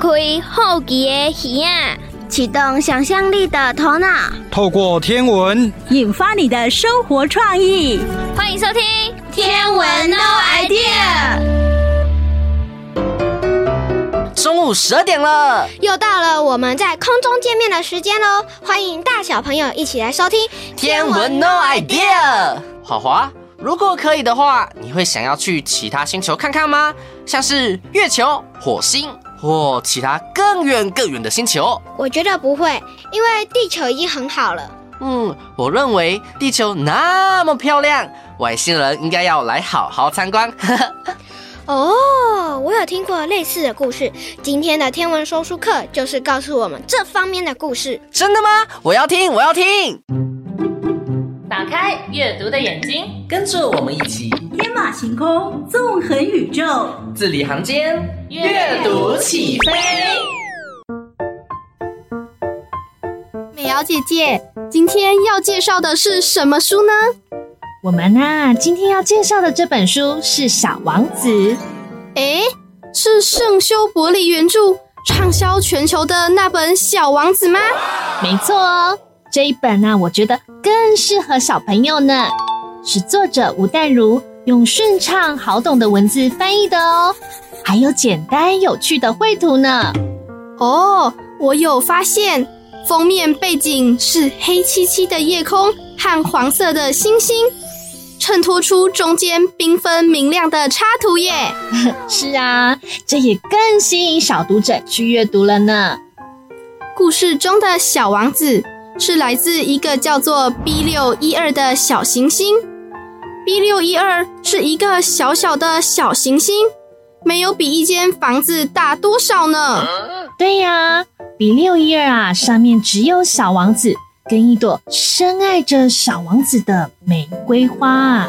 开好奇的耳啊，启动想象力的头脑，透过天文引发你的生活创意。欢迎收听《天文 No idea》。中午十二点了，又到了我们在空中见面的时间喽！欢迎大小朋友一起来收听《天文 No idea》。华华，如果可以的话，你会想要去其他星球看看吗？像是月球、火星或其他更远更远的星球？我觉得不会，因为地球已经很好了。嗯，我认为地球那么漂亮，外星人应该要来好好参观。哦，我有听过类似的故事。今天的天文说书课就是告诉我们这方面的故事。真的吗？我要听，我要听。打开阅读的眼睛，跟着我们一起天马行空，纵横宇宙，字里行间阅读起飞。美瑶姐姐，今天要介绍的是什么书呢？我们啊，今天要介绍的这本书是《小王子》。诶，是圣修伯里原著、畅销全球的那本《小王子》吗？没错哦，这一本呢，我觉得更适合小朋友呢。是作者吴淡如用顺畅好懂的文字翻译的哦，还有简单有趣的绘图呢。哦，我有发现，封面背景是黑漆漆的夜空和黄色的星星。衬托出中间缤纷明亮的插图耶！是啊，这也更吸引小读者去阅读了呢。故事中的小王子是来自一个叫做 B 六一二的小行星。B 六一二是一个小小的小行星，没有比一间房子大多少呢？对呀，B 六一二啊，上面只有小王子。跟一朵深爱着小王子的玫瑰花，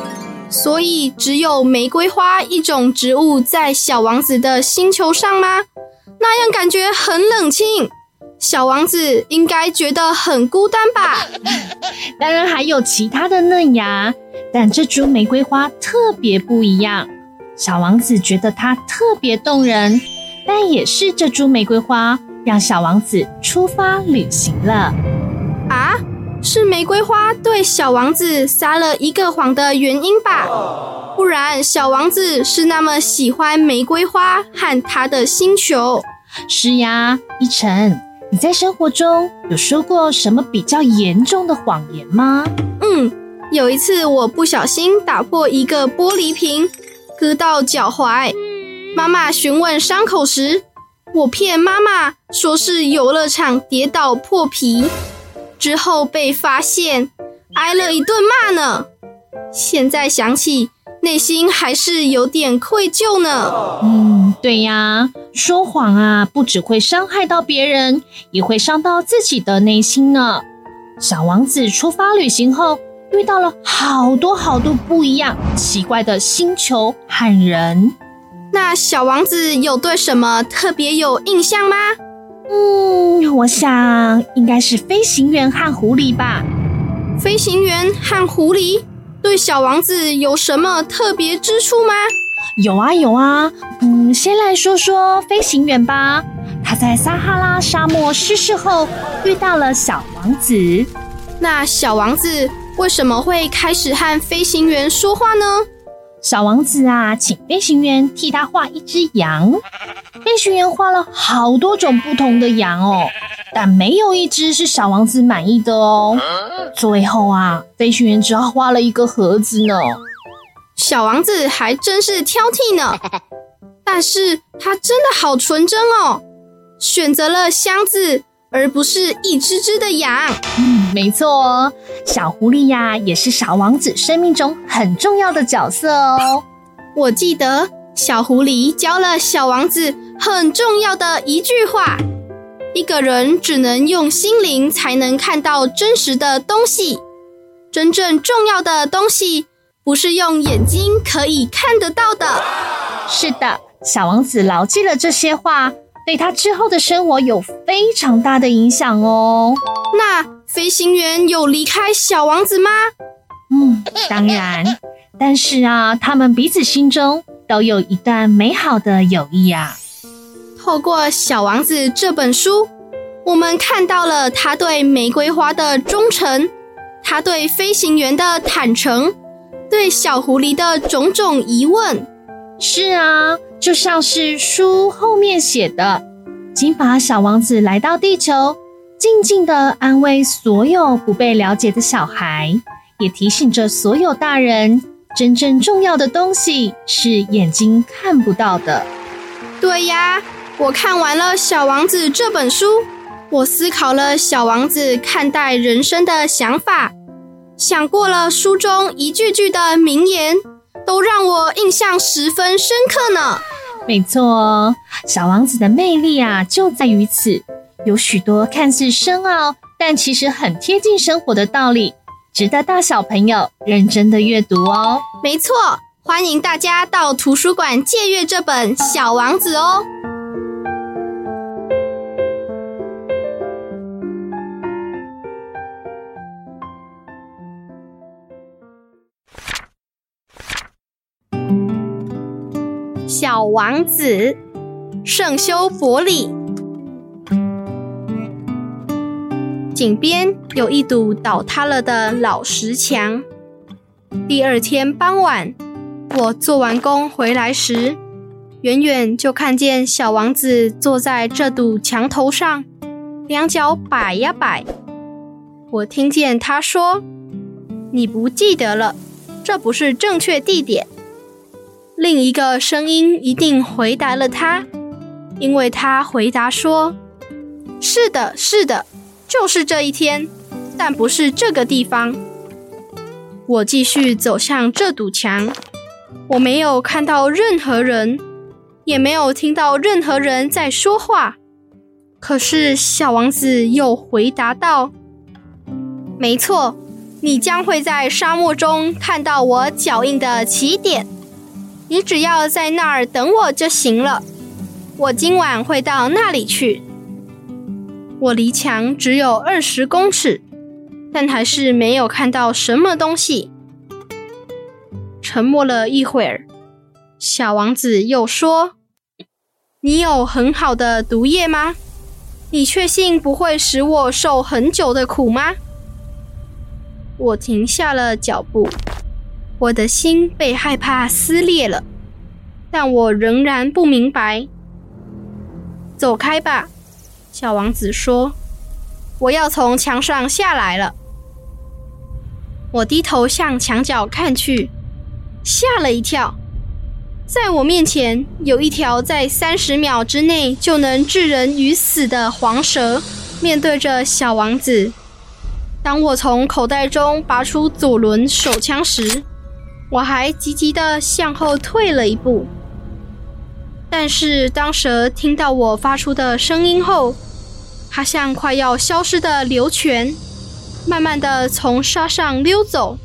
所以只有玫瑰花一种植物在小王子的星球上吗？那样感觉很冷清，小王子应该觉得很孤单吧？当然还有其他的嫩芽，但这株玫瑰花特别不一样。小王子觉得它特别动人，但也是这株玫瑰花让小王子出发旅行了。啊，是玫瑰花对小王子撒了一个谎的原因吧？不然小王子是那么喜欢玫瑰花和他的星球。是呀，一晨，你在生活中有说过什么比较严重的谎言吗？嗯，有一次我不小心打破一个玻璃瓶，割到脚踝。妈妈询问伤口时，我骗妈妈说是游乐场跌倒破皮。之后被发现，挨了一顿骂呢。现在想起，内心还是有点愧疚呢。嗯，对呀，说谎啊，不只会伤害到别人，也会伤到自己的内心呢。小王子出发旅行后，遇到了好多好多不一样、奇怪的星球和人。那小王子有对什么特别有印象吗？嗯，我想应该是飞行员和狐狸吧。飞行员和狐狸对小王子有什么特别之处吗？有啊有啊，嗯，先来说说飞行员吧。他在撒哈拉沙漠失事后遇到了小王子。那小王子为什么会开始和飞行员说话呢？小王子啊，请飞行员替他画一只羊。飞行员画了好多种不同的羊哦，但没有一只是小王子满意的哦。最后啊，飞行员只好画了一个盒子呢。小王子还真是挑剔呢，但是他真的好纯真哦，选择了箱子。而不是一只只的羊。嗯，没错哦，小狐狸呀，也是小王子生命中很重要的角色哦。我记得小狐狸教了小王子很重要的一句话：一个人只能用心灵才能看到真实的东西。真正重要的东西不是用眼睛可以看得到的。是的，小王子牢记了这些话。对他之后的生活有非常大的影响哦。那飞行员有离开小王子吗？嗯，当然。但是啊，他们彼此心中都有一段美好的友谊啊。透过《小王子》这本书，我们看到了他对玫瑰花的忠诚，他对飞行员的坦诚，对小狐狸的种种疑问。是啊，就像是书后面写的，金发小王子来到地球，静静地安慰所有不被了解的小孩，也提醒着所有大人，真正重要的东西是眼睛看不到的。对呀，我看完了《小王子》这本书，我思考了小王子看待人生的想法，想过了书中一句句的名言。都让我印象十分深刻呢。没错，小王子的魅力啊，就在于此，有许多看似深奥，但其实很贴近生活的道理，值得大小朋友认真的阅读哦。没错，欢迎大家到图书馆借阅这本《小王子》哦。小王子，圣修伯里。井边有一堵倒塌了的老石墙。第二天傍晚，我做完工回来时，远远就看见小王子坐在这堵墙头上，两脚摆呀摆。我听见他说：“你不记得了，这不是正确地点。”另一个声音一定回答了他，因为他回答说：“是的，是的，就是这一天，但不是这个地方。”我继续走向这堵墙，我没有看到任何人，也没有听到任何人在说话。可是小王子又回答道：“没错，你将会在沙漠中看到我脚印的起点。”你只要在那儿等我就行了，我今晚会到那里去。我离墙只有二十公尺，但还是没有看到什么东西。沉默了一会儿，小王子又说：“你有很好的毒液吗？你确信不会使我受很久的苦吗？”我停下了脚步。我的心被害怕撕裂了，但我仍然不明白。走开吧，小王子说：“我要从墙上下来了。”我低头向墙角看去，吓了一跳，在我面前有一条在三十秒之内就能置人于死的黄蛇，面对着小王子。当我从口袋中拔出左轮手枪时，我还急急地向后退了一步，但是当蛇听到我发出的声音后，它像快要消失的流泉，慢慢地从沙上溜走，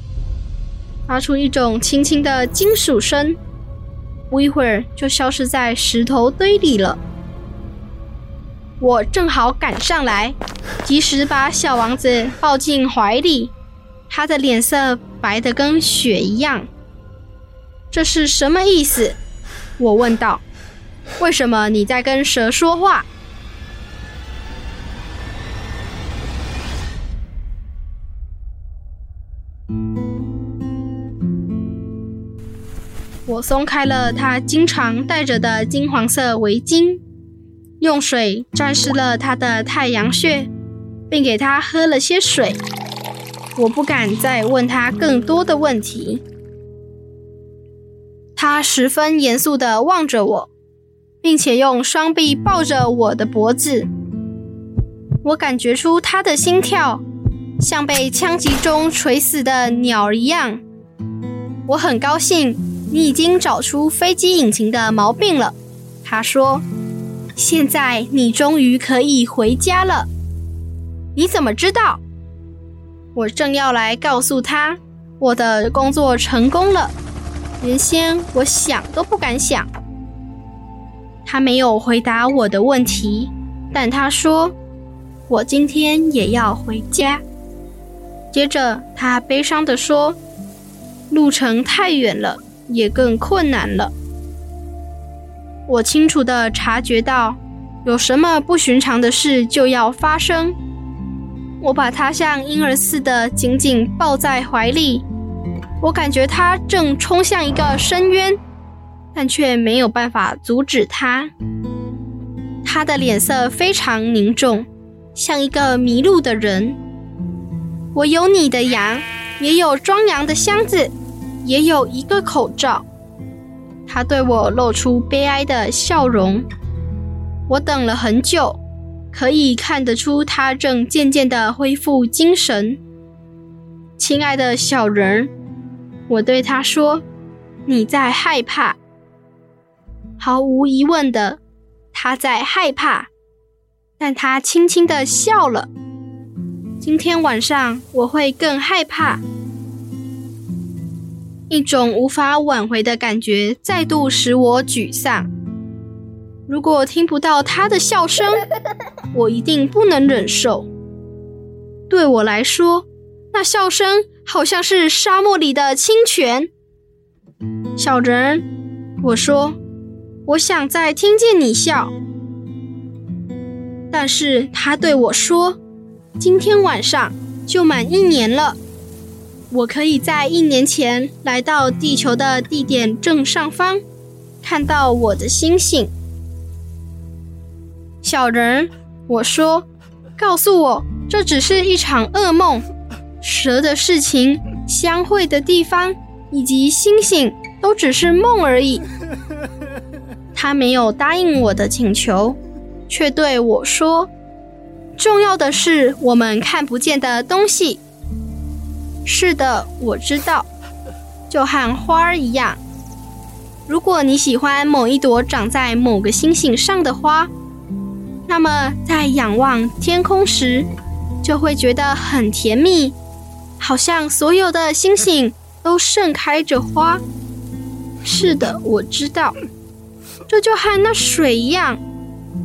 发出一种轻轻的金属声，不一会儿就消失在石头堆里了。我正好赶上来，及时把小王子抱进怀里，他的脸色白得跟雪一样。这是什么意思？我问道。为什么你在跟蛇说话？我松开了他经常戴着的金黄色围巾，用水沾湿了他的太阳穴，并给他喝了些水。我不敢再问他更多的问题。他十分严肃地望着我，并且用双臂抱着我的脖子。我感觉出他的心跳像被枪击中垂死的鸟儿一样。我很高兴你已经找出飞机引擎的毛病了，他说。现在你终于可以回家了。你怎么知道？我正要来告诉他，我的工作成功了。原先我想都不敢想。他没有回答我的问题，但他说：“我今天也要回家。”接着他悲伤地说：“路程太远了，也更困难了。”我清楚地察觉到有什么不寻常的事就要发生。我把他像婴儿似的紧紧抱在怀里，我感觉他正冲向一个深渊，但却没有办法阻止他。他的脸色非常凝重，像一个迷路的人。我有你的羊，也有装羊的箱子，也有一个口罩。他对我露出悲哀的笑容。我等了很久，可以看得出他正渐渐地恢复精神。亲爱的小人儿，我对他说：“你在害怕。”毫无疑问的，他在害怕，但他轻轻的笑了。今天晚上我会更害怕。一种无法挽回的感觉再度使我沮丧。如果听不到他的笑声，我一定不能忍受。对我来说，那笑声好像是沙漠里的清泉。小人，我说，我想再听见你笑。但是他对我说，今天晚上就满一年了。我可以在一年前来到地球的地点正上方，看到我的星星。小人，我说，告诉我，这只是一场噩梦。蛇的事情、相会的地方以及星星都只是梦而已。他没有答应我的请求，却对我说：“重要的是我们看不见的东西。”是的，我知道，就和花儿一样。如果你喜欢某一朵长在某个星星上的花，那么，在仰望天空时，就会觉得很甜蜜，好像所有的星星都盛开着花。是的，我知道，这就和那水一样，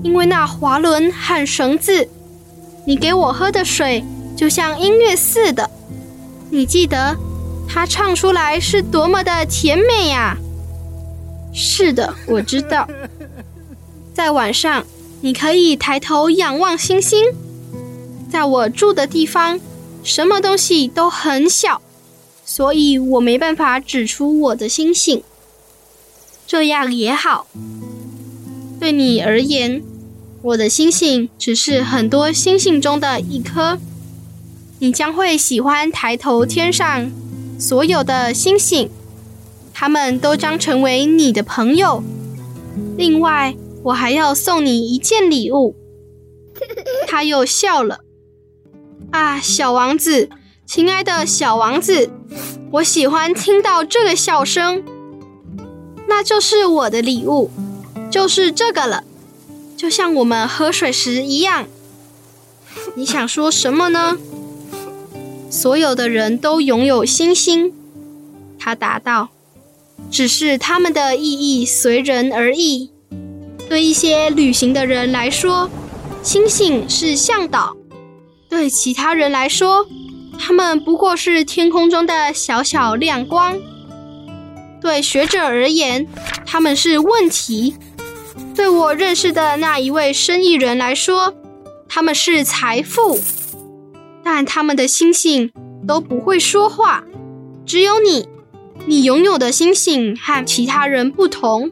因为那滑轮和绳子。你给我喝的水就像音乐似的，你记得它唱出来是多么的甜美呀！是的，我知道，在晚上。你可以抬头仰望星星。在我住的地方，什么东西都很小，所以我没办法指出我的星星。这样也好，对你而言，我的星星只是很多星星中的一颗。你将会喜欢抬头天上所有的星星，它们都将成为你的朋友。另外，我还要送你一件礼物。他又笑了。啊，小王子，亲爱的小王子，我喜欢听到这个笑声。那就是我的礼物，就是这个了，就像我们喝水时一样。你想说什么呢？所有的人都拥有星星，他答道，只是他们的意义随人而异。对一些旅行的人来说，星星是向导；对其他人来说，他们不过是天空中的小小亮光。对学者而言，他们是问题；对我认识的那一位生意人来说，他们是财富。但他们的星星都不会说话，只有你，你拥有的星星和其他人不同。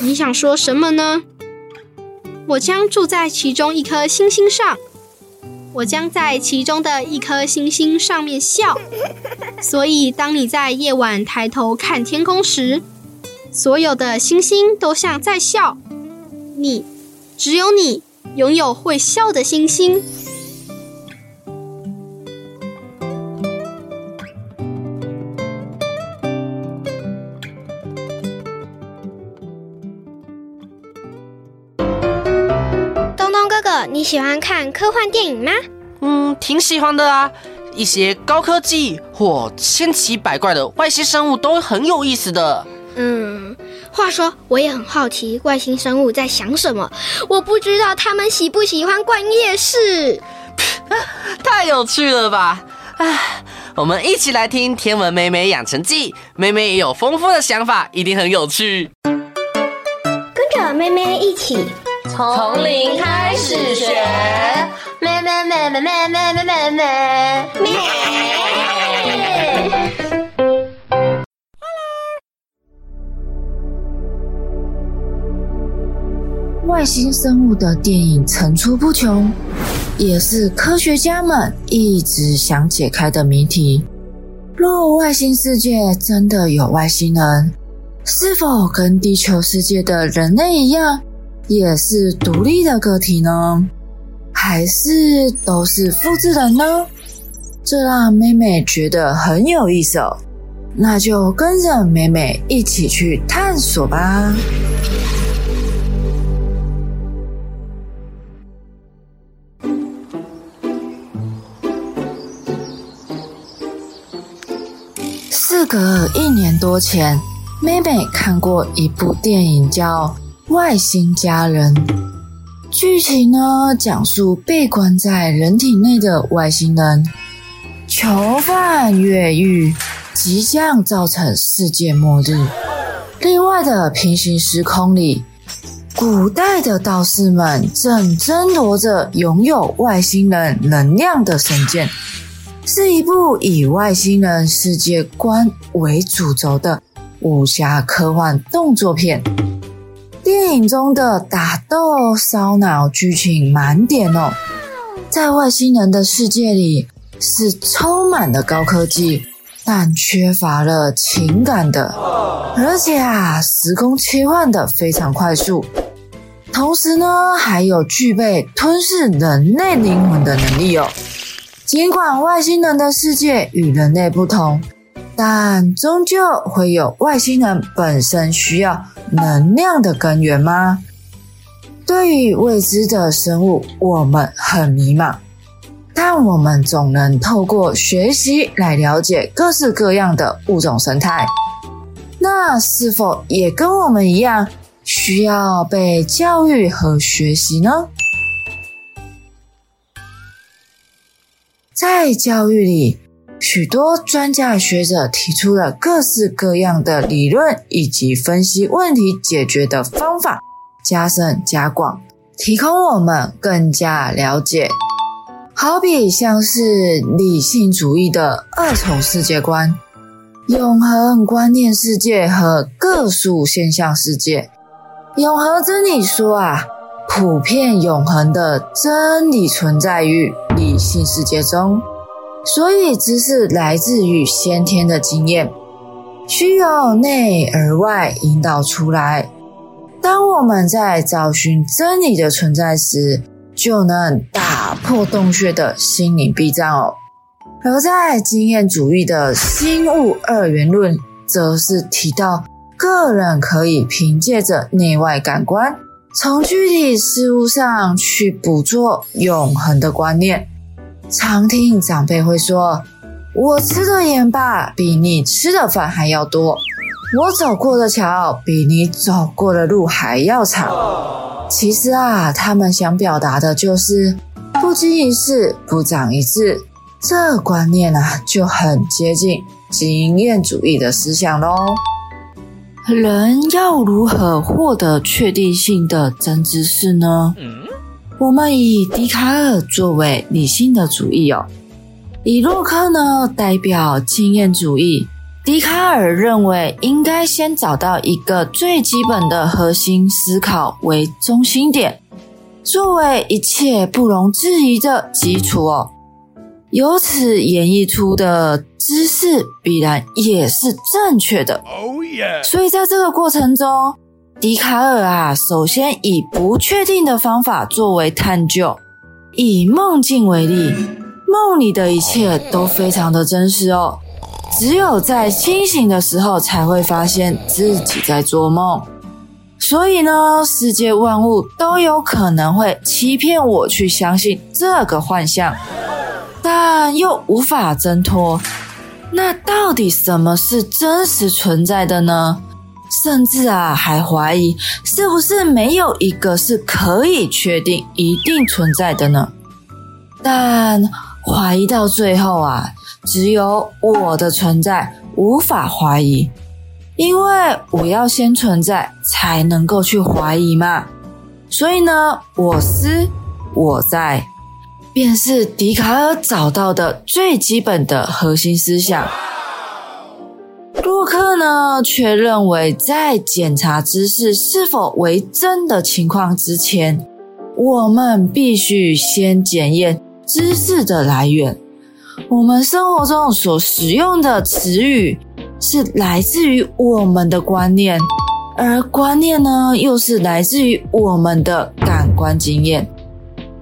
你想说什么呢？我将住在其中一颗星星上，我将在其中的一颗星星上面笑。所以，当你在夜晚抬头看天空时，所有的星星都像在笑。你，只有你拥有会笑的星星。你喜欢看科幻电影吗？嗯，挺喜欢的啊。一些高科技或千奇百怪的外星生物都很有意思的。嗯，话说我也很好奇外星生物在想什么。我不知道他们喜不喜欢逛夜市。太有趣了吧！哎，我们一起来听《天文妹妹养成记》，妹妹也有丰富的想法，一定很有趣。跟着妹妹一起。从零开始学，咩咩咩咩咩咩咩咩咩。外星生物的电影层出不穷，也是科学家们一直想解开的谜题。若外星世界真的有外星人，是否跟地球世界的人类一样，也是独立的个体呢？还是都是复制人呢？这让妹妹觉得很有意思。那就跟着妹妹一起去探索吧。事隔一年多前，妹妹看过一部电影叫《外星家人》。剧情呢，讲述被关在人体内的外星人囚犯越狱，即将造成世界末日。另外的平行时空里，古代的道士们正争夺着拥有外星人能量的神剑。是一部以外星人世界观为主轴的武侠科幻动作片。电影中的打斗烧脑剧情满点哦，在外星人的世界里是充满了高科技，但缺乏了情感的，而且啊，时空切换的非常快速，同时呢，还有具备吞噬人类灵魂的能力哦。尽管外星人的世界与人类不同，但终究会有外星人本身需要能量的根源吗？对于未知的生物，我们很迷茫，但我们总能透过学习来了解各式各样的物种生态。那是否也跟我们一样，需要被教育和学习呢？在教育里，许多专家学者提出了各式各样的理论以及分析问题解决的方法，加深加广，提供我们更加了解。好比像是理性主义的二重世界观、永恒观念世界和个数现象世界。永恒真理说啊。普遍永恒的真理存在于理性世界中，所以知识来自于先天的经验，需由内而外引导出来。当我们在找寻真理的存在时，就能打破洞穴的心灵壁障哦。而在经验主义的心物二元论，则是提到个人可以凭借着内外感官。从具体事物上去捕捉永恒的观念。常听长辈会说：“我吃的盐巴比你吃的饭还要多，我走过的桥比你走过的路还要长。”其实啊，他们想表达的就是不经一事不长一智。这观念啊，就很接近经验主义的思想喽。人要如何获得确定性的真知识呢？我们以笛卡尔作为理性的主义哦，以洛克呢代表经验主义。笛卡尔认为应该先找到一个最基本的核心思考为中心点，作为一切不容置疑的基础哦。由此演绎出的知识必然也是正确的。Oh yeah. 所以在这个过程中，笛卡尔啊，首先以不确定的方法作为探究。以梦境为例，梦里的一切都非常的真实哦，只有在清醒的时候才会发现自己在做梦。所以呢，世界万物都有可能会欺骗我去相信这个幻象。但又无法挣脱，那到底什么是真实存在的呢？甚至啊，还怀疑是不是没有一个是可以确定一定存在的呢？但怀疑到最后啊，只有我的存在无法怀疑，因为我要先存在才能够去怀疑嘛。所以呢，我思我在，便是笛卡尔找到的最基本的核心思想。洛克呢，却认为在检查知识是否为真的情况之前，我们必须先检验知识的来源。我们生活中所使用的词语是来自于我们的观念，而观念呢，又是来自于我们的感官经验。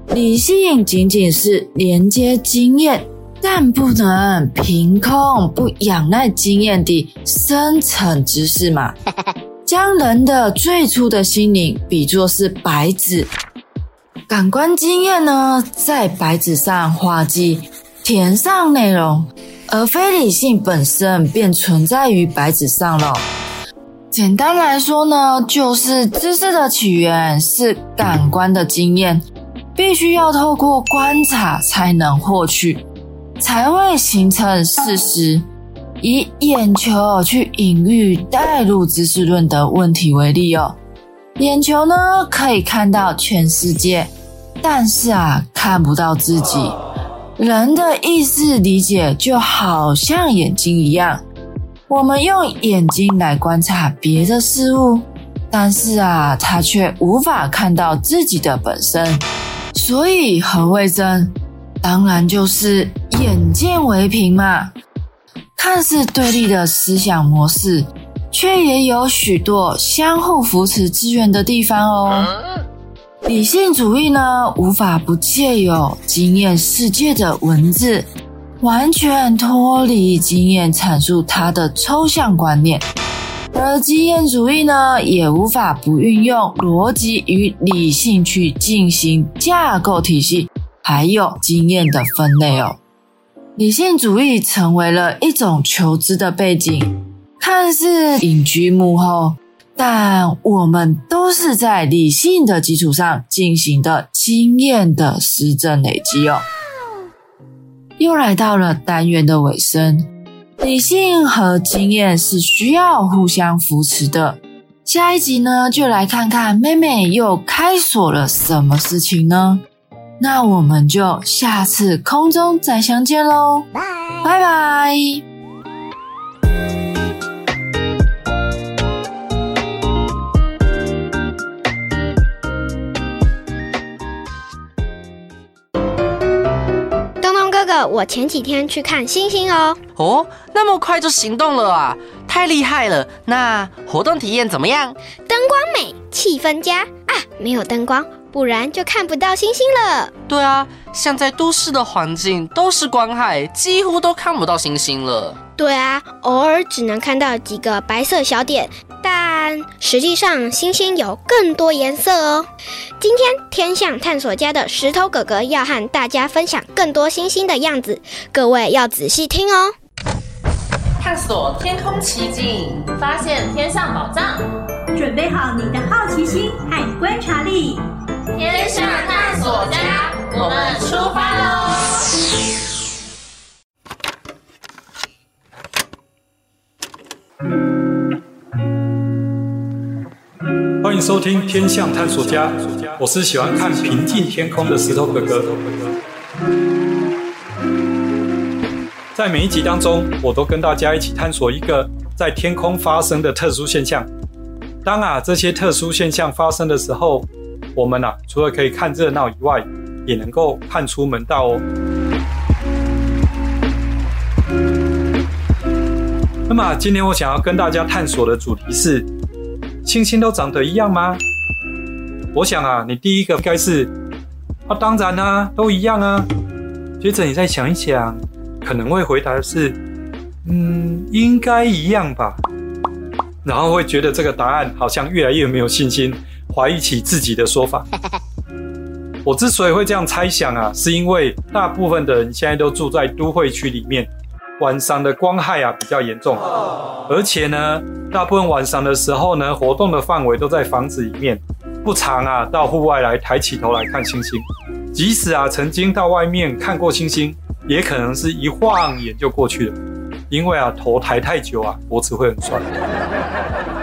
理性仅仅是连接经验，但不能凭空不仰赖经验地生成知识嘛。将人的最初的心灵比作是白纸，感官经验呢，在白纸上画记。填上内容，而非理性本身便存在于白纸上了。简单来说呢，就是知识的起源是感官的经验，必须要透过观察才能获取，才会形成事实。以眼球去隐喻带入知识论的问题为例哦，眼球呢可以看到全世界，但是啊看不到自己。人的意识理解就好像眼睛一样，我们用眼睛来观察别的事物，但是啊，他却无法看到自己的本身。所以何谓真？当然就是眼见为凭嘛。看似对立的思想模式，却也有许多相互扶持支援的地方哦。理性主义呢，无法不借由经验世界的文字，完全脱离经验阐述它的抽象观念；而经验主义呢，也无法不运用逻辑与理性去进行架构体系，还有经验的分类哦。理性主义成为了一种求知的背景，看似隐居幕后。但我们都是在理性的基础上进行的经验的实证累积哦。又来到了单元的尾声，理性和经验是需要互相扶持的。下一集呢，就来看看妹妹又开锁了什么事情呢？那我们就下次空中再相见喽，拜拜。我前几天去看星星哦。哦，那么快就行动了啊，太厉害了！那活动体验怎么样？灯光美，气氛佳啊！没有灯光，不然就看不到星星了。对啊，像在都市的环境都是光害，几乎都看不到星星了。对啊，偶尔只能看到几个白色小点。但实际上，星星有更多颜色哦。今天天象探索家的石头哥哥要和大家分享更多星星的样子，各位要仔细听哦。探索天空奇景，发现天上宝藏，准备好你的好奇心和观察力。天象探索家，我们出发喽！欢迎收听《天象探索家》，我是喜欢看平静天空的石头哥哥。在每一集当中，我都跟大家一起探索一个在天空发生的特殊现象。当啊这些特殊现象发生的时候，我们啊除了可以看热闹以外，也能够看出门道哦。那么今天我想要跟大家探索的主题是。星星都长得一样吗？我想啊，你第一个应该是啊，当然啊，都一样啊。接着你再想一想，可能会回答的是，嗯，应该一样吧。然后会觉得这个答案好像越来越没有信心，怀疑起自己的说法。我之所以会这样猜想啊，是因为大部分的人现在都住在都会区里面。晚上的光害啊比较严重，而且呢，大部分晚上的时候呢，活动的范围都在房子里面，不常啊到户外来抬起头来看星星。即使啊曾经到外面看过星星，也可能是一晃眼就过去了，因为啊头抬太久啊脖子会很酸。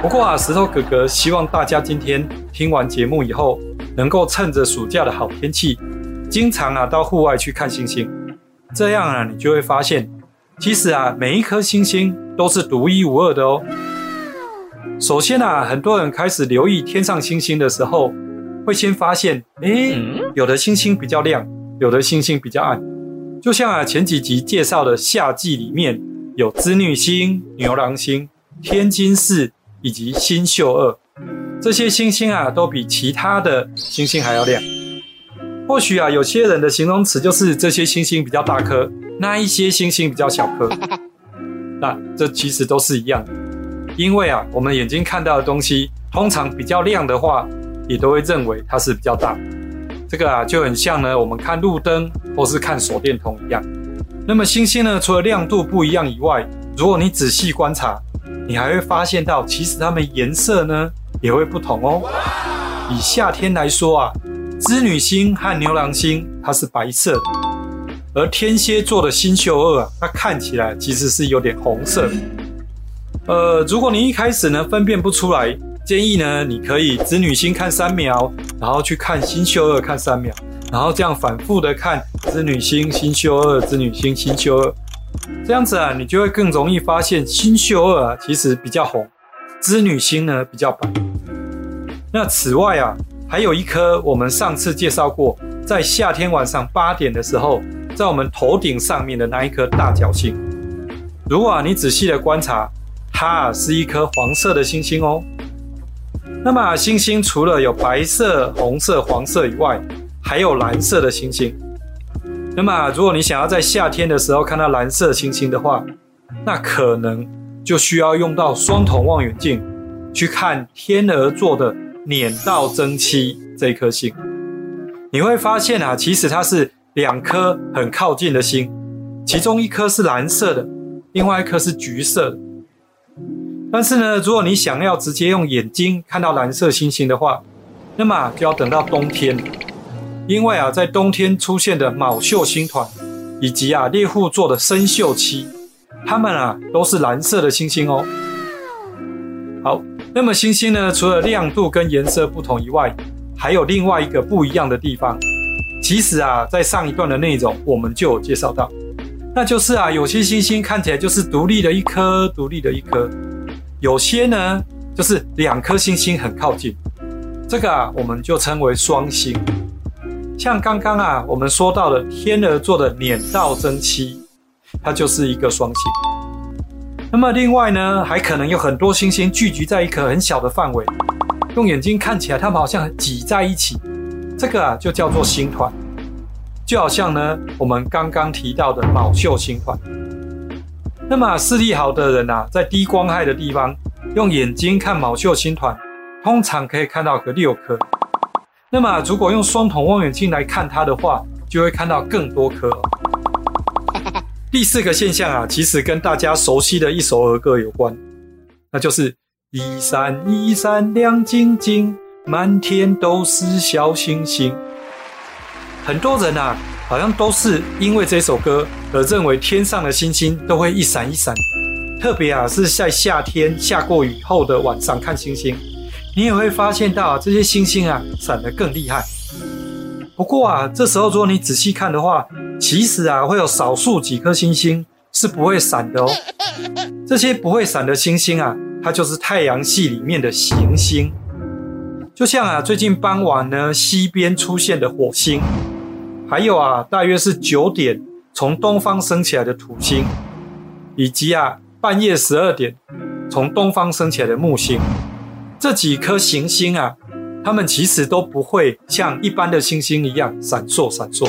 不过啊石头哥哥希望大家今天听完节目以后，能够趁着暑假的好天气，经常啊到户外去看星星。这样啊，你就会发现，其实啊每一颗星星都是独一无二的哦。首先啊，很多人开始留意天上星星的时候，会先发现，诶，有的星星比较亮，有的星星比较暗。就像啊前几集介绍的夏季里面有织女星、牛郎星、天津四以及星宿二，这些星星啊都比其他的星星还要亮。或许啊有些人的形容词就是这些星星比较大颗，那一些星星比较小颗。那这其实都是一样。因为啊，我们眼睛看到的东西通常比较亮的话，也都会认为它是比较大。这个啊就很像呢，我们看路灯或是看手电筒一样。那么星星呢，除了亮度不一样以外，如果你仔细观察，你还会发现到，其实它们颜色呢也会不同哦。以夏天来说啊，织女星和牛郎星它是白色的，而天蝎座的星宿二啊，它看起来其实是有点红色的。呃，如果你一开始呢分辨不出来，建议呢你可以织女星看三秒，然后去看星宿二看三秒，然后这样反复的看织女星、星宿二、织女星、星宿二，这样子啊，你就会更容易发现星宿二啊其实比较红，织女星呢比较白。那此外啊，还有一颗我们上次介绍过，在夏天晚上八点的时候，在我们头顶上面的那一颗大角星，如果啊你仔细的观察。它是一颗黄色的星星哦。那么星星除了有白色、红色、黄色以外，还有蓝色的星星。那么如果你想要在夏天的时候看到蓝色星星的话，那可能就需要用到双筒望远镜去看天鹅座的撵道增七这颗星。你会发现啊，其实它是两颗很靠近的星，其中一颗是蓝色的，另外一颗是橘色的。但是呢，如果你想要直接用眼睛看到蓝色星星的话，那么就要等到冬天，因为啊，在冬天出现的卯宿星团，以及啊猎户座的参宿七，它们啊都是蓝色的星星哦。好，那么星星呢，除了亮度跟颜色不同以外，还有另外一个不一样的地方。其实啊，在上一段的内容我们就有介绍到，那就是啊，有些星星看起来就是独立的一颗，独立的一颗。有些呢，就是两颗星星很靠近，这个啊，我们就称为双星。像刚刚啊，我们说到的天鹅座的撵道增七，它就是一个双星。那么另外呢，还可能有很多星星聚集在一颗很小的范围，用眼睛看起来，它们好像挤在一起，这个啊，就叫做星团。就好像呢，我们刚刚提到的卯宿星团。那么视力好的人啊，在低光害的地方用眼睛看卯宿星团，通常可以看到个六颗。那么如果用双筒望远镜来看它的话，就会看到更多颗。第四个现象啊，其实跟大家熟悉的一首儿歌有关，那就是一闪一闪亮晶晶，满天都是小星星。很多人啊。好像都是因为这首歌而认为天上的星星都会一闪一闪，特别啊是在夏天下过雨后的晚上看星星，你也会发现到这些星星啊闪得更厉害。不过啊这时候如果你仔细看的话，其实啊会有少数几颗星星是不会闪的哦。这些不会闪的星星啊，它就是太阳系里面的行星，就像啊最近傍晚呢西边出现的火星。还有啊，大约是九点从东方升起来的土星，以及啊半夜十二点从东方升起来的木星，这几颗行星啊，它们其实都不会像一般的星星一样闪烁闪烁。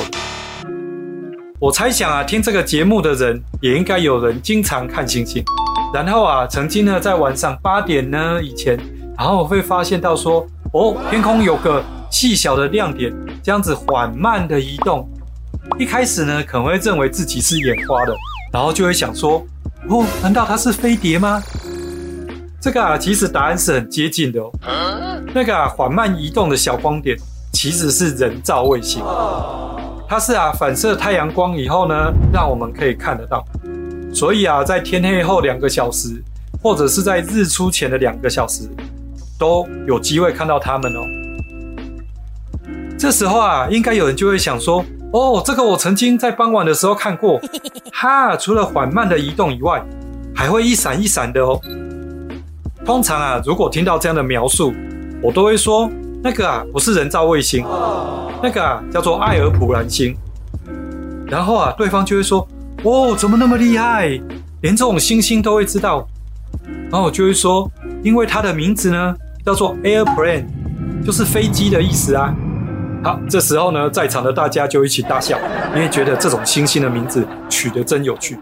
我猜想啊，听这个节目的人也应该有人经常看星星，然后啊，曾经呢在晚上八点呢以前，然后会发现到说，哦，天空有个。细小的亮点，这样子缓慢的移动。一开始呢，可能会认为自己是眼花的，然后就会想说：哦，难道它是飞碟吗？这个啊，其实答案是很接近的哦。那个啊，缓慢移动的小光点，其实是人造卫星。它是啊，反射太阳光以后呢，让我们可以看得到。所以啊，在天黑后两个小时，或者是在日出前的两个小时，都有机会看到它们哦。这时候啊，应该有人就会想说：“哦，这个我曾经在傍晚的时候看过，哈，除了缓慢的移动以外，还会一闪一闪的哦。”通常啊，如果听到这样的描述，我都会说：“那个啊，不是人造卫星，那个啊，叫做艾尔普兰星。”然后啊，对方就会说：“哦，怎么那么厉害，连这种星星都会知道？”然后我就会说：“因为它的名字呢，叫做 airplane，就是飞机的意思啊。”好，这时候呢，在场的大家就一起大笑，因为觉得这种星星的名字取得真有趣。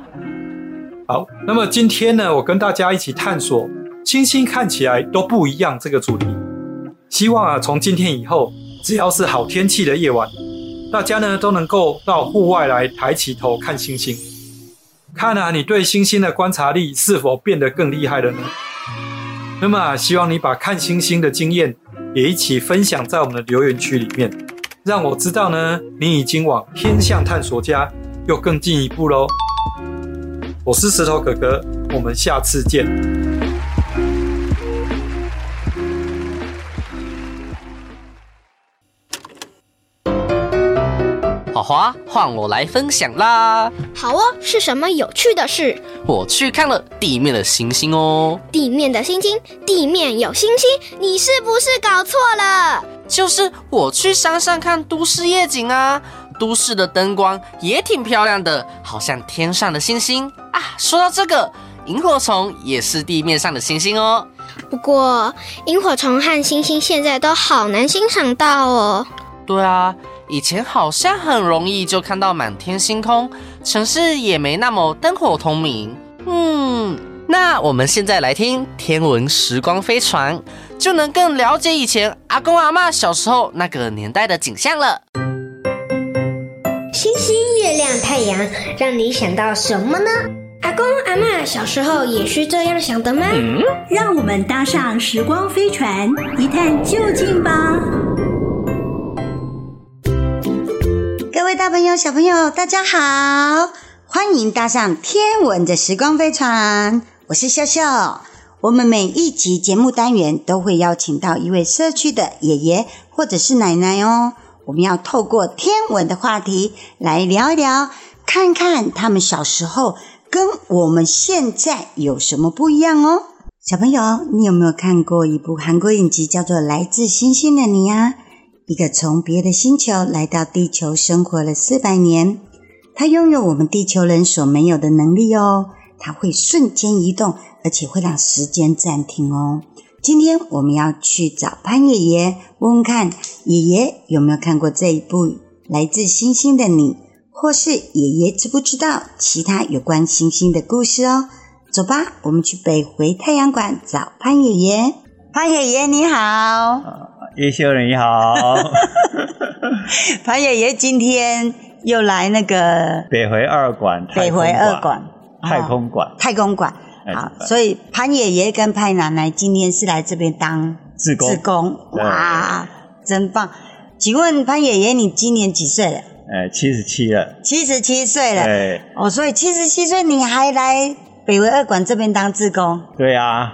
好，那么今天呢，我跟大家一起探索星星看起来都不一样这个主题。希望啊，从今天以后，只要是好天气的夜晚，大家呢都能够到户外来抬起头看星星，看啊，你对星星的观察力是否变得更厉害了呢？那么啊，希望你把看星星的经验也一起分享在我们的留言区里面。让我知道呢，你已经往天象探索家又更进一步喽。我是石头哥哥，我们下次见。花花，换我来分享啦！好哦，是什么有趣的事？我去看了地面的星星哦。地面的星星，地面有星星，你是不是搞错了？就是我去山上看都市夜景啊，都市的灯光也挺漂亮的，好像天上的星星啊。说到这个，萤火虫也是地面上的星星哦。不过，萤火虫和星星现在都好难欣赏到哦。对啊，以前好像很容易就看到满天星空，城市也没那么灯火通明。嗯，那我们现在来听天文时光飞船。就能更了解以前阿公阿嬷小时候那个年代的景象了。星星、月亮、太阳，让你想到什么呢？阿公阿嬷小时候也是这样想的吗？嗯，让我们搭上时光飞船，一探究竟吧。大朋友、小朋友，大家好，欢迎搭上天文的时光飞船，我是笑笑。我们每一集节目单元都会邀请到一位社区的爷爷或者是奶奶哦。我们要透过天文的话题来聊一聊，看看他们小时候跟我们现在有什么不一样哦。小朋友，你有没有看过一部韩国影集，叫做《来自星星的你》啊？一个从别的星球来到地球生活了四百年，他拥有我们地球人所没有的能力哦。他会瞬间移动。而且会让时间暂停哦。今天我们要去找潘爷爷，问问看爷爷有没有看过这一部《来自星星的你》，或是爷爷知不知道其他有关星星的故事哦。走吧，我们去北回太阳馆找潘爷爷。潘爷爷你好，叶修人你好。潘爷爷今天又来那个北回二馆，北回二馆太空馆，太空馆。好，所以潘爷爷跟潘奶奶今天是来这边当志工，志工，哇，真棒！请问潘爷爷，你今年几岁了？呃，七十七了。七十七岁了。对。哦，所以七十七岁你还来北回二馆这边当志工？对啊，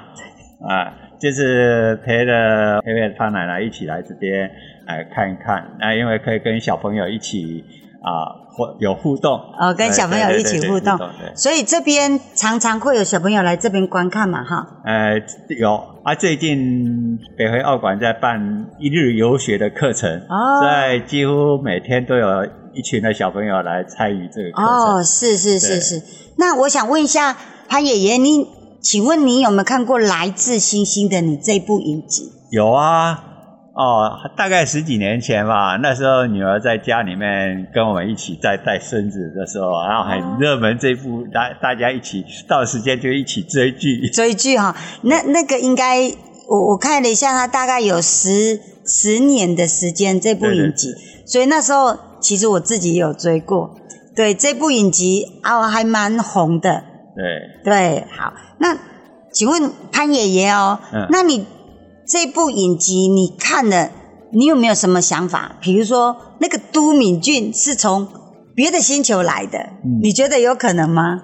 啊，就是陪着陪陪他奶奶一起来这边来看一看。那因为可以跟小朋友一起啊。或有互动哦，跟小朋友一起互动，所以这边常常会有小朋友来这边观看嘛，哈。呃，有啊，最近北回二馆在办一日游学的课程，哦，在几乎每天都有一群的小朋友来参与这个课程。哦，是是是是。那我想问一下潘爷爷，你请问你有没有看过《来自星星的你》这部影集？有啊。哦，大概十几年前吧，那时候女儿在家里面跟我们一起在带孙子的时候，然后很热门这部，大大家一起到时间就一起追剧。追剧哈，那那个应该我我看了一下，它大概有十十年的时间这部影集，所以那时候其实我自己有追过。对，这部影集啊，还蛮红的。对对，好，那请问潘爷爷哦，嗯、那你。这部影集你看了，你有没有什么想法？比如说，那个都敏俊是从别的星球来的，嗯、你觉得有可能吗？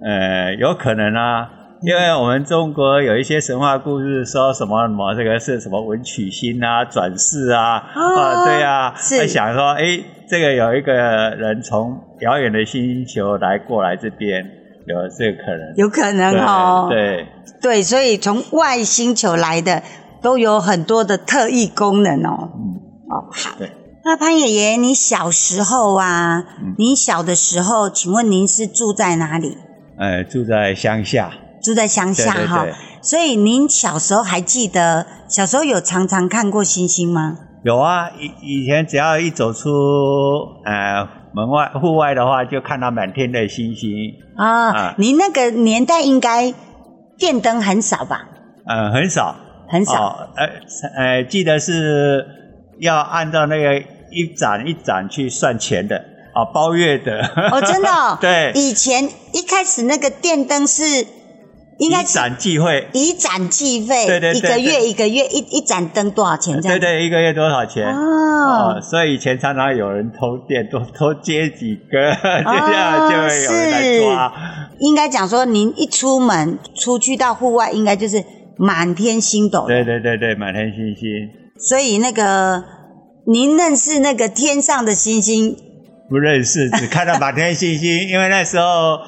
呃，有可能啊。因为我们中国有一些神话故事说什么什么，这个是什么文曲星啊、转世啊，哦、啊，对啊，是想说，哎，这个有一个人从遥远的星球来过来这边，有这个可能，有可能哦，对对，对，所以从外星球来的都有很多的特异功能哦。嗯，哦，好。对。那潘爷爷，你小时候啊，嗯、你小的时候，请问您是住在哪里？呃，住在乡下。住在乡下哈，所以您小时候还记得小时候有常常看过星星吗？有啊，以以前只要一走出呃门外户外的话，就看到满天的星星啊。啊你那个年代应该电灯很少吧？嗯，很少，很少。哦、呃呃，记得是要按照那个。一盏一盏去算钱的啊，包月的哦，真的、哦，对，以前一开始那个电灯是应该以盏计费，以盏计费，对对对，一个月一个月一一盏灯多少钱？这样对对，一个月多少钱？哦，哦所以以前常常有人偷电，多偷接几个，这样就会有人来抓。哦、应该讲说，您一出门出去到户外，应该就是满天星斗。对对对对，满天星星。所以那个。您认识那个天上的星星？不认识，只看到满天星星。因为那时候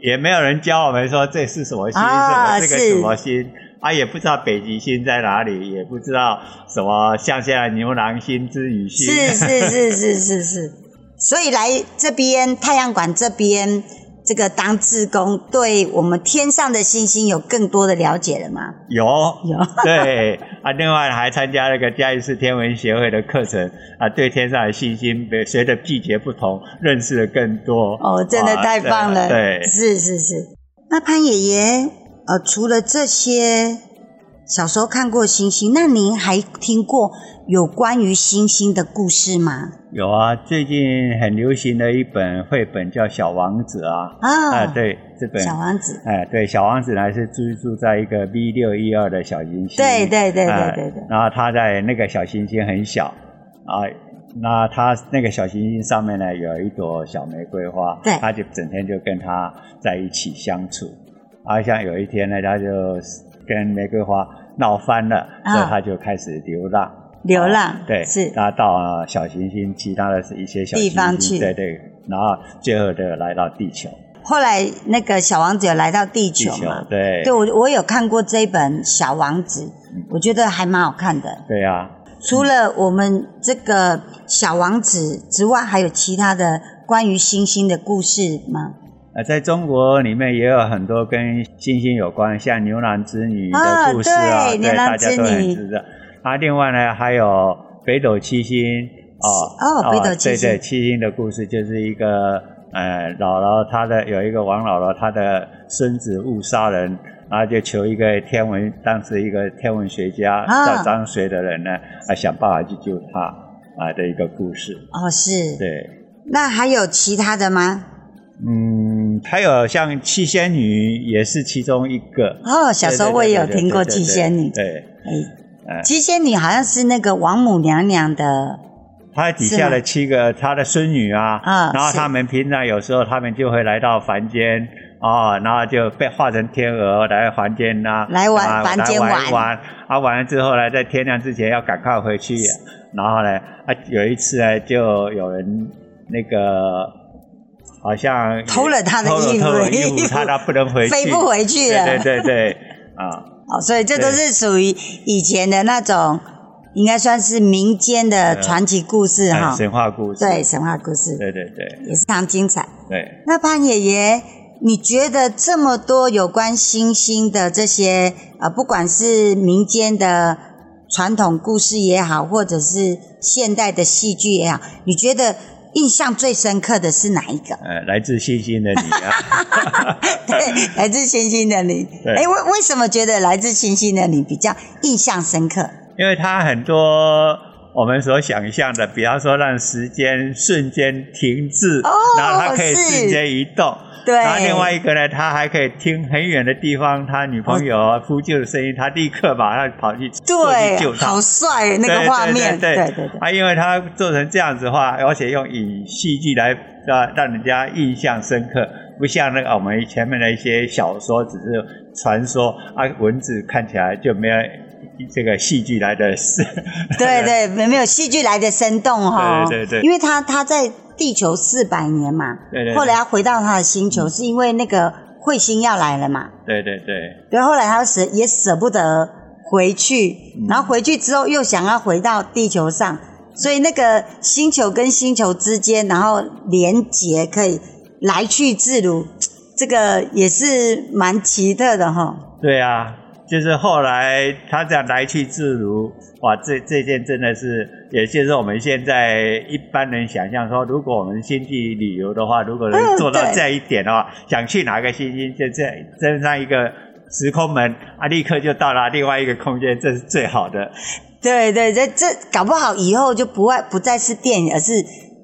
也没有人教我们说这是什么星，啊、什么这个什么星啊，也不知道北极星在哪里，也不知道什么像现在牛郎星、织女星。是是是是是是，所以来这边太阳馆这边。这个当志工，对我们天上的星星有更多的了解了吗？有有，对啊，另外还参加了个嘉义市天文协会的课程啊，对天上的星星，随着季节不同，认识的更多。哦，真的太棒了，对，对是是是。那潘爷爷，呃，除了这些小时候看过星星，那您还听过有关于星星的故事吗？有啊，最近很流行的一本绘本叫《小王子》啊。啊，啊，对，这本小王子。哎，对，小王子呢是居住在一个 V 六一二的小行星。对对对对对对。然后他在那个小行星很小啊，那他那个小行星上面呢有一朵小玫瑰花，对，他就整天就跟他在一起相处。啊，像有一天呢，他就跟玫瑰花闹翻了，所以他就开始流浪。流浪、哦、对，是他到小行星，其他的是一些小行星地方去，对对，然后最后就来到地球。后来那个小王子有来到地球对，对我我有看过这本小王子，嗯、我觉得还蛮好看的。对啊，除了我们这个小王子之外，还有其他的关于星星的故事吗？呃，在中国里面也有很多跟星星有关，像牛郎织女的故事啊，哦、对，大家都很知道。啊，另外呢，还有北斗七星哦，哦，北斗七星，对对，七星的故事就是一个呃，姥姥她的有一个王姥姥，她的孙子误杀人，然后就求一个天文，当时一个天文学家叫张随的人呢，啊，想办法去救他啊的一个故事。哦，是。对。那还有其他的吗？嗯，还有像七仙女也是其中一个。哦，小时候我也有听过七仙女。对。哎。七仙女好像是那个王母娘娘的，她底下的七个她的孙女啊，啊，然后他们平常有时候他们就会来到凡间啊，然后就被化成天鹅来凡间呐，来玩凡间玩玩，啊玩了之后呢，在天亮之前要赶快回去，然后呢，啊有一次呢，就有人那个好像偷了他的衣服，偷了衣服，他他不能回去，飞不回去了，对对对对，啊。哦，所以这都是属于以前的那种，应该算是民间的传奇故事哈，神话故事。对，神话故事。对对对，也是非常精彩。对。那潘爷爷，你觉得这么多有关星星的这些啊，不管是民间的传统故事也好，或者是现代的戏剧也好，你觉得？印象最深刻的是哪一个？呃，来自星星的你啊。对，来自星星的你。哎，为为什么觉得来自星星的你比较印象深刻？因为它很多我们所想象的，比方说让时间瞬间停滞，哦，然后它可以瞬间移动。对，然后另外一个呢，他还可以听很远的地方他女朋友呼救的声音，他立刻马上跑去对去救他，好帅那个画面，对对对。啊，因为他做成这样子的话，而且用以戏剧来让让人家印象深刻，不像那个我们前面的一些小说，只是传说啊，文字看起来就没有这个戏剧来的生。对对，没 没有戏剧来的生动哈、哦。对对对，因为他他在地球四百年嘛，对对，对，后来他回到他的星球，是因为那个彗星要来了嘛。对对对。对，后来他舍也舍不得回去，然后回去之后又想要回到地球上，所以那个星球跟星球之间，然后连接可以。来去自如，这个也是蛮奇特的哈。对啊，就是后来他这样来去自如，哇，这这件真的是，也就是我们现在一般人想象说，如果我们星际旅游的话，如果能做到这一点的话，嗯、想去哪个星星，就这登上一个时空门啊，立刻就到了另外一个空间，这是最好的。对对，这这搞不好以后就不会不再是电影，而是。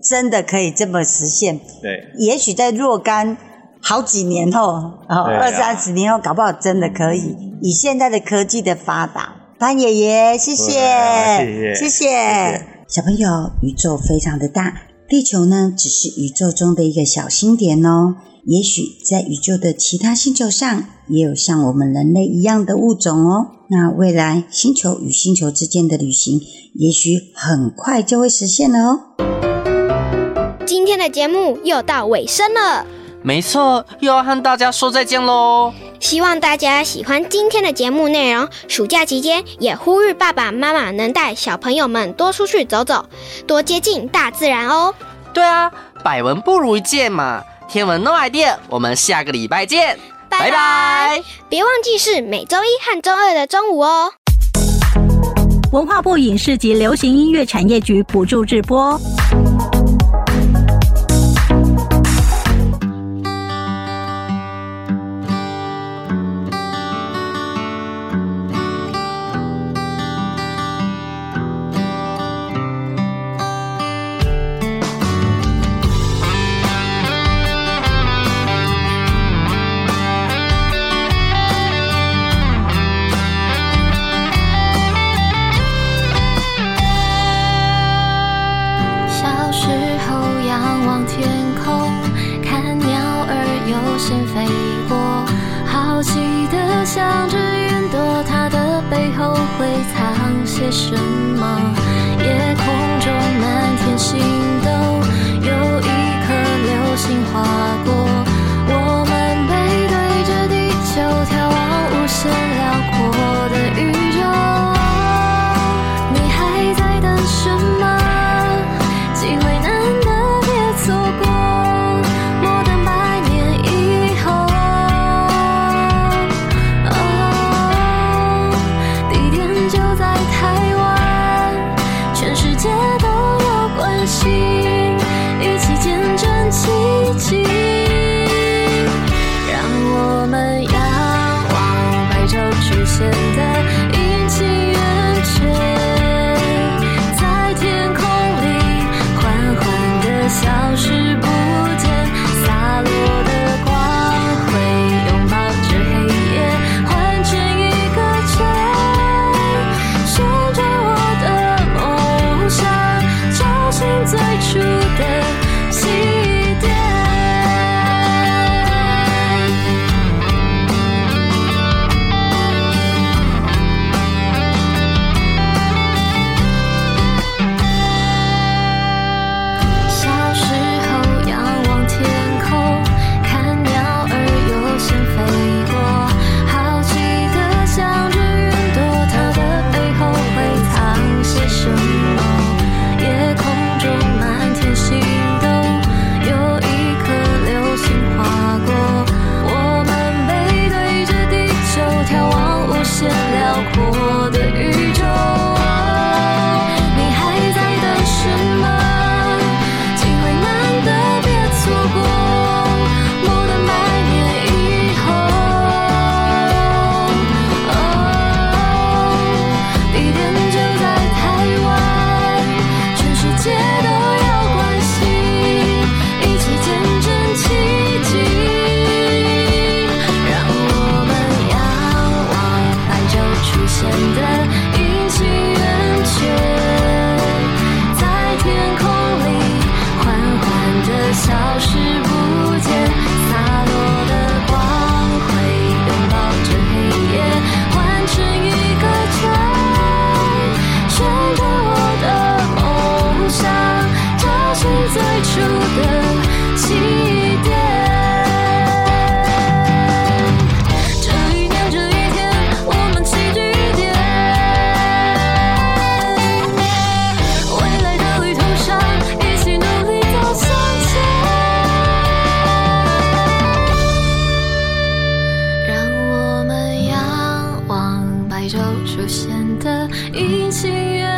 真的可以这么实现？对，也许在若干好几年后，哦，二三十年后，搞不好真的可以。以现在的科技的发达，潘爷爷，谢谢，谢谢，谢谢。小朋友，宇宙非常的大，地球呢，只是宇宙中的一个小星点哦。也许在宇宙的其他星球上，也有像我们人类一样的物种哦。那未来星球与星球之间的旅行，也许很快就会实现了哦。今天的节目又到尾声了，没错，又要和大家说再见喽。希望大家喜欢今天的节目内容。暑假期间，也呼吁爸爸妈妈能带小朋友们多出去走走，多接近大自然哦。对啊，百闻不如一见嘛。天文 No idea，我们下个礼拜见，拜拜。别忘记是每周一和周二的中午哦。文化部影视及流行音乐产业局补助直播。想着云朵它的背后会藏些什么？已经远。